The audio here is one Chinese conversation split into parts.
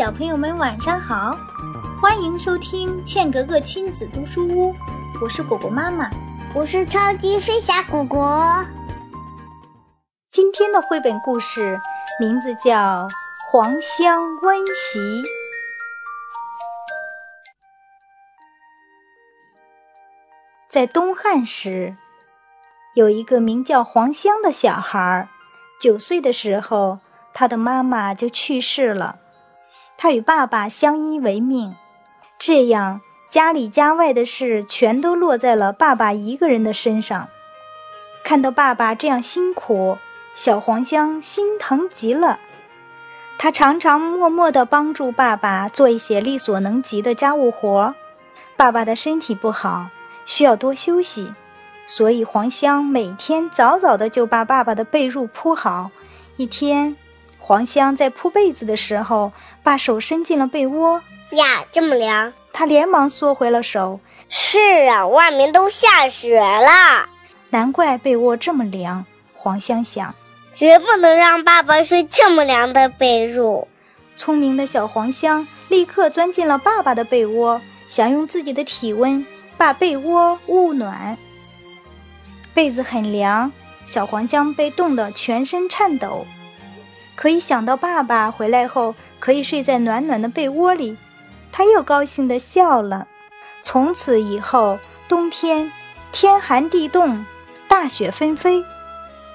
小朋友们晚上好，欢迎收听茜格格亲子读书屋，我是果果妈妈，我是超级飞侠果果。今天的绘本故事名字叫《黄香温席》。在东汉时，有一个名叫黄香的小孩，九岁的时候，他的妈妈就去世了。他与爸爸相依为命，这样家里家外的事全都落在了爸爸一个人的身上。看到爸爸这样辛苦，小黄香心疼极了。他常常默默地帮助爸爸做一些力所能及的家务活。爸爸的身体不好，需要多休息，所以黄香每天早早的就把爸爸的被褥铺好。一天。黄香在铺被子的时候，把手伸进了被窝。呀，这么凉！他连忙缩回了手。是啊，外面都下雪了，难怪被窝这么凉。黄香想，绝不能让爸爸睡这么凉的被褥。聪明的小黄香立刻钻进了爸爸的被窝，想用自己的体温把被窝捂暖。被子很凉，小黄香被冻得全身颤抖。可以想到爸爸回来后可以睡在暖暖的被窝里，他又高兴地笑了。从此以后，冬天天寒地冻，大雪纷飞，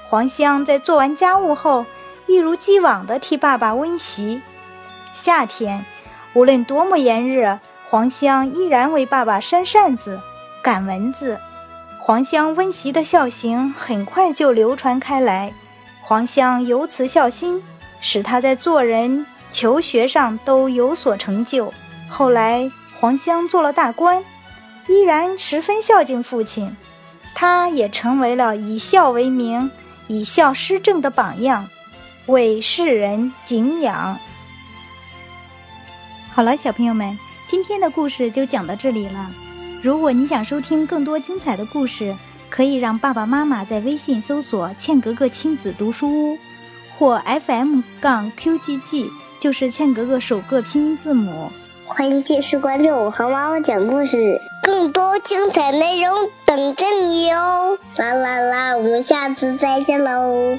黄香在做完家务后，一如既往地替爸爸温习。夏天，无论多么炎热，黄香依然为爸爸扇扇子、赶蚊子。黄香温习的孝行很快就流传开来，黄香由此孝心。使他在做人、求学上都有所成就。后来，黄香做了大官，依然十分孝敬父亲。他也成为了以孝为名、以孝施政的榜样，为世人敬仰。好了，小朋友们，今天的故事就讲到这里了。如果你想收听更多精彩的故事，可以让爸爸妈妈在微信搜索“茜格格亲子读书屋”。或 FM 杠 QGG 就是茜格格首个拼音字母。欢迎继续关注我和妈妈讲故事，更多精彩内容等着你哟！啦啦啦，我们下次再见喽。